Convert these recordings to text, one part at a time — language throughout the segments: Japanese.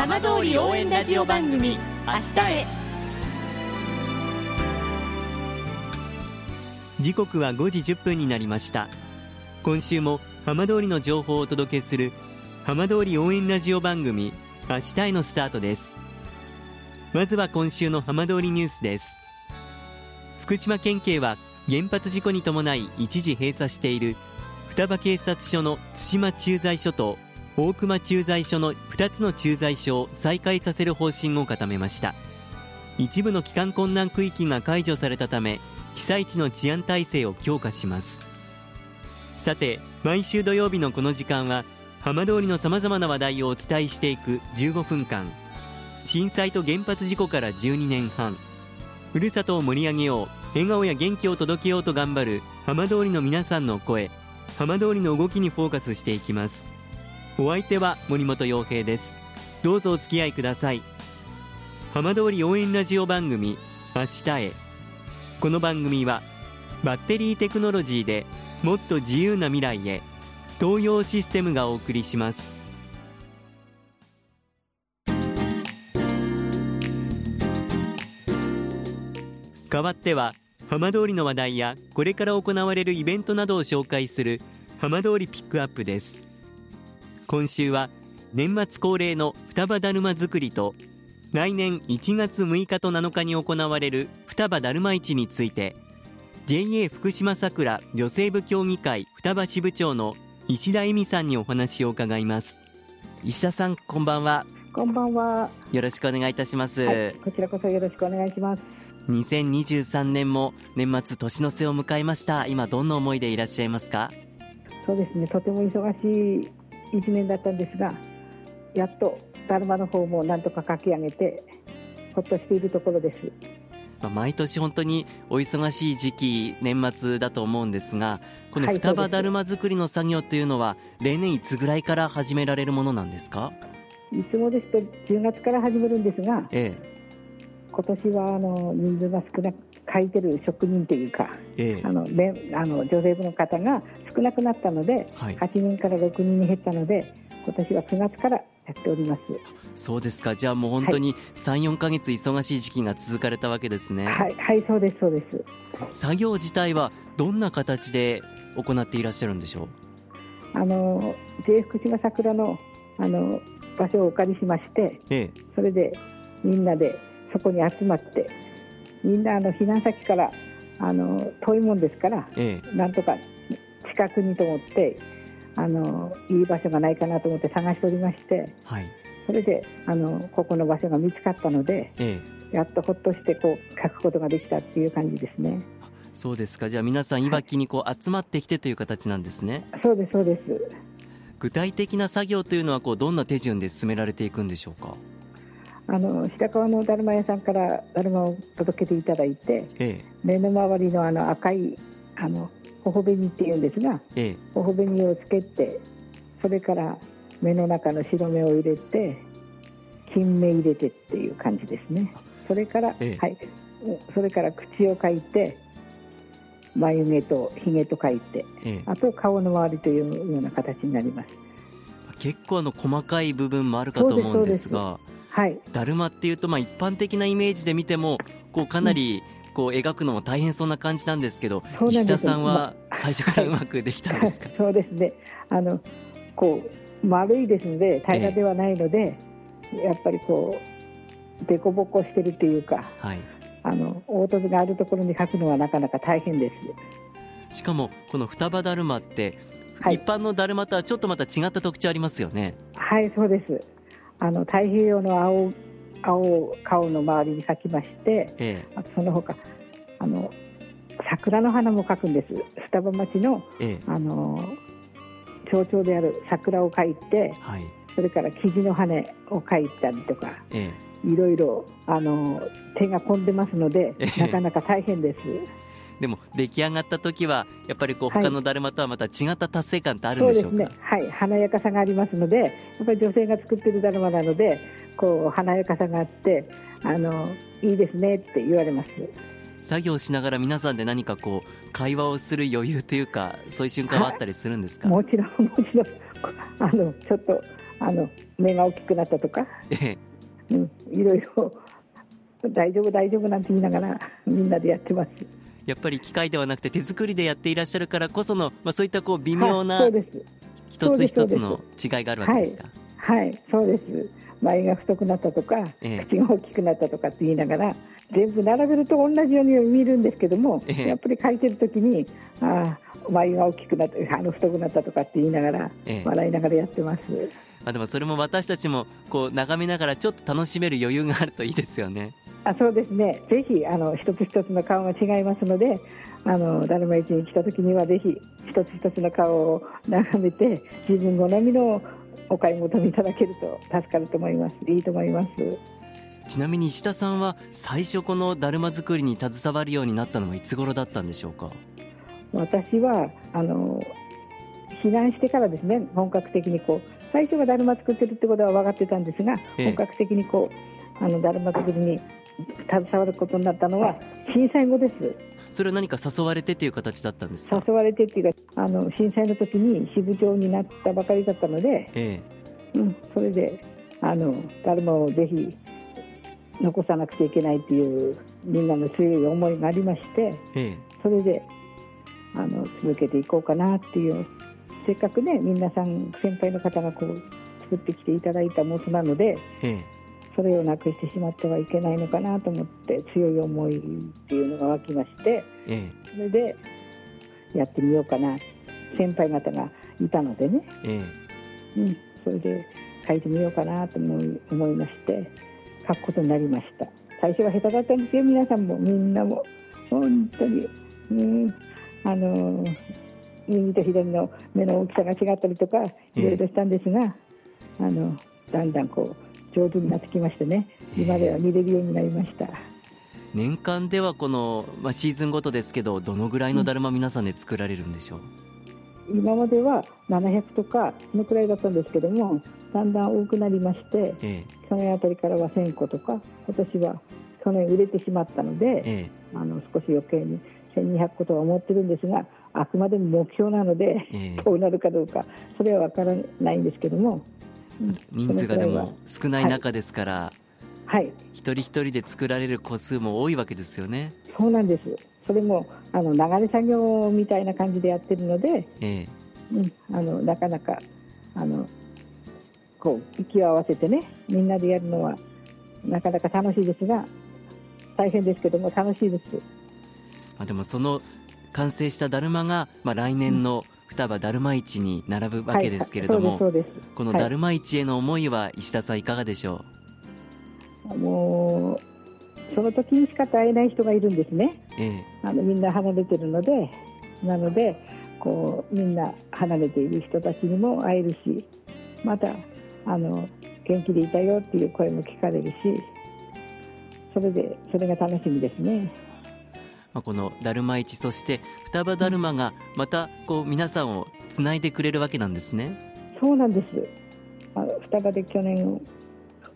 浜通り応援ラジオ番組明日へ。時刻は5時1分になりました。今週も浜通りの情報をお届けする浜通り応援ラジオ番組明日へのスタートです。まずは今週の浜通りニュースです。福島県警は原発事故に伴い一時閉鎖している双葉警察署の対馬駐在所と大熊駐在所の2つの駐在所を再開させる方針を固めました。一部の帰還困難区域が解除されたため被災地の治安体制を強化します。さて毎週土曜日のこの時間は浜通りのさまざまな話題をお伝えしていく15分間。震災と原発事故から12年半。ふるさとを盛り上げよう笑顔や元気を届けようと頑張る浜通りの皆さんの声浜通りの動きにフォーカスしていきます。お相手は森本洋平です。どうぞお付き合いください。浜通り応援ラジオ番組明日へ。この番組はバッテリーテクノロジーでもっと自由な未来へ東洋システムがお送りします。代わっては浜通りの話題やこれから行われるイベントなどを紹介する浜通りピックアップです。今週は年末恒例の双葉だるま作りと来年1月6日と7日に行われる双葉だるま市について JA 福島さくら女性部協議会双葉支部長の石田恵美さんにお話を伺います。石田さんこんばんは。こんばんは。よろしくお願いいたします、はい、こちらこそよろしくお願いします。2023年も年末年の瀬を迎えました。今どんな思いでいらっしゃいますか？そうですねとても忙しい一年だったんですがやっとだるまの方もなんとか書き上げてほっとしているところです。毎年本当にお忙しい時期年末だと思うんですがこの双葉だるま作りの作業というのは、例年いつぐらいから始められるものなんですか？いつもですと10月から始めるんですが、ええ、今年はあの人数が少なく書いてる職人というか、ええ、あのあの女性部の方が少なくなったので、はい、8人から6人に減ったので今年は9月からやっております。そうですか。じゃあもう本当に34か月忙しい時期が続かれたわけですね。はい、はい、そうですそうです。作業自体はどんな形で行っていらっしゃるんでしょう？あの J 福島桜のあの場所をお借りしまして、ええ、それでみんなでそこに集まってみんなあの避難先からあの遠いもんですから、ええ、なんとか近くにと思ってあのいい場所がないかなと思って探しておりまして、はい、それであのここの場所が見つかったので、ええ、やっとほっとしてこう書くことができたっていう感じですね。そうですかじゃあ皆さんいわきにこう集まってきてという形なんですね。そうですそうです具体的な作業というのはこうどんな手順で進められていくんでしょうか？あの白川のだるま屋さんからだるまを届けていただいて、ええ、目の周りのあの赤いあの頬紅っていうんですが、ええ、頬紅をつけてそれから目の中の白目を入れて金目入れてっていう感じですね。それから、ええ、はい、それから口を描いて眉毛とひげと描いて、あと顔の周りというような形になります。結構あの細かい部分もあるかと思うんですがはい、だるまっていうと、まあ、一般的なイメージで見てもこうかなりこう描くのも大変そうな感じなんですけど、うん、石田さんは最初からうまくできたんですか、はい、そうですね。あのこう丸いですので平らではないので、ええ、やっぱりこう凸凹してるっていうか、はい、あの凹凸があるところに描くのはなかなか大変です。しかもこの双葉だるまって、はい、一般のだるまとはちょっとまた違った特徴ありますよね。はいそうですあの太平洋の青青顔の周りに描きまして、ええ、あとその他あの桜の花も描くんです。双葉町の,え、あの象徴である桜を描いて、はい、それから生地の羽を描いたりとか、いろいろあの手が込んでますので、なかなか大変です。でも出来上がった時はやっぱりこう他のだるまとはまた違った達成感ってあるんでしょうか、はい、そうですね、はい、華やかさがありますのでやっぱり女性が作ってるだるまなのでこう華やかさがあってあのいいですねって言われます。作業しながら皆さんで何かこう会話をする余裕というかそういう瞬間はあったりするんですか？もちろんもちろん。あのちょっとあの目が大きくなったとか、え。うん、いろいろ。大丈夫大丈夫なんて言いながらみんなでやってますやっぱり機械ではなくて手作りでやっていらっしゃるからこその、まあ、そういったこう微妙な一つ一つの違いがあるわけですか？はい、はい、そうです。眉が太くなったとか、ええ、口が大きくなったとかって言いながら全部並べると同じように見るんですけども、え、やっぱり書いてる時にああ眉が大きくなったあの太くなったとかって言いながら、笑いながらやってます。あでもそれも私たちもこう眺めながらちょっと楽しめる余裕があるといいですよね。あそうですね、ぜひあの一つ一つの顔が違いますので、あのだるま市に来た時にはぜひ一つ一つの顔を眺めて自分好みのお買い求めいただけると助かると思います。いいと思います。ちなみに石田さんは最初このだるま作りに携わるようになったのはいつ頃だったんでしょうか？私はあの避難してからですね本格的にこう最初はだるま作ってるってことは分かってたんですが、ええ、本格的にこうあのだるま作りに携わることになったのは震災後です。それは何か誘われてという形だったんですか？誘われてっていうかあの震災の時に支部長になったばかりだったので、ええ。うん、それであのだるまをぜひ残さなくちゃいけないっていうみんなの強い思いがありまして、ええ、それであの続けていこうかなっていうせっかくね皆さん先輩の方がこう作ってきていただいたものなので、ええ、それをなくしてしまってはいけないのかなと思って強い思いっていうのが湧きまして、ええ、それでやってみようかな。先輩方がいたのでね、ええ、うん、それで書いてみようかなと思い思いまして書くことになりました。最初は下手だったんですよ。皆さんもみんなも。本当に、うん、あの右と左の目の大きさが違ったりとかいろいろしたんですが、あのだんだんこう上手になってきましてね。今では見れるようになりました。年間ではこの、まあ、シーズンごとですけどどのぐらいのだるま皆さんで作られるんでしょう、うん、今までは700とかそのくらいだったんですけどもだんだん多くなりまして、ええ、去年あたりからは1000個とか今年は去年売れてしまったので、え、あの少し余計に1200個とは思ってるんですがあくまでも目標なので、どうなるかどうかそれは分からないんですけども人数がでも少ない中ですから、はい、一人一人で作られる個数も多いわけですよね。そうなんです。それもあの流れ作業みたいな感じでやってるので、ええ。うん、あのなかなかあのこう息を合わせてねみんなでやるのはなかなか楽しいですが大変ですけども楽しいです。あでもその完成しただるまが、まあ、来年の、うん双葉だるま市に並ぶわけですけれども、はい、このだるま市への思いは石田さんいかがでしょう？もうその時にしか会えない人がいるんですね、ええ、あのみんな離れてるのでなのでこうみんな離れている人たちにも会えるしまたあの元気でいたよっていう声も聞かれるしそれでそれが楽しみですね。まあ、このだるま市そして双葉だるまがまたこう皆さんをつないでくれるわけなんですね。そうなんです。あ双葉で去年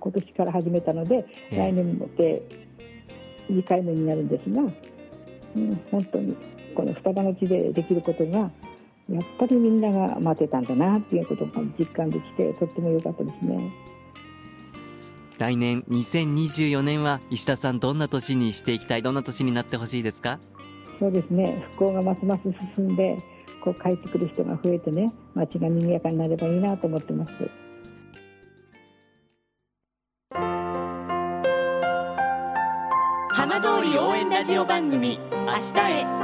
今年から始めたので、えー、来年もで2回目になるんですが、うん、本当にこの双葉の地でできることがやっぱりみんなが待ってたんだなっていうことが実感できてとっても良かったですね。来年2024年は石田さんどんな年にしていきたいどんな年になってほしいですか？そうですね。復興がますます進んでこう帰ってくる人が増えてね街が賑やかになればいいなと思ってます。浜通り応援ラジオ番組明日へ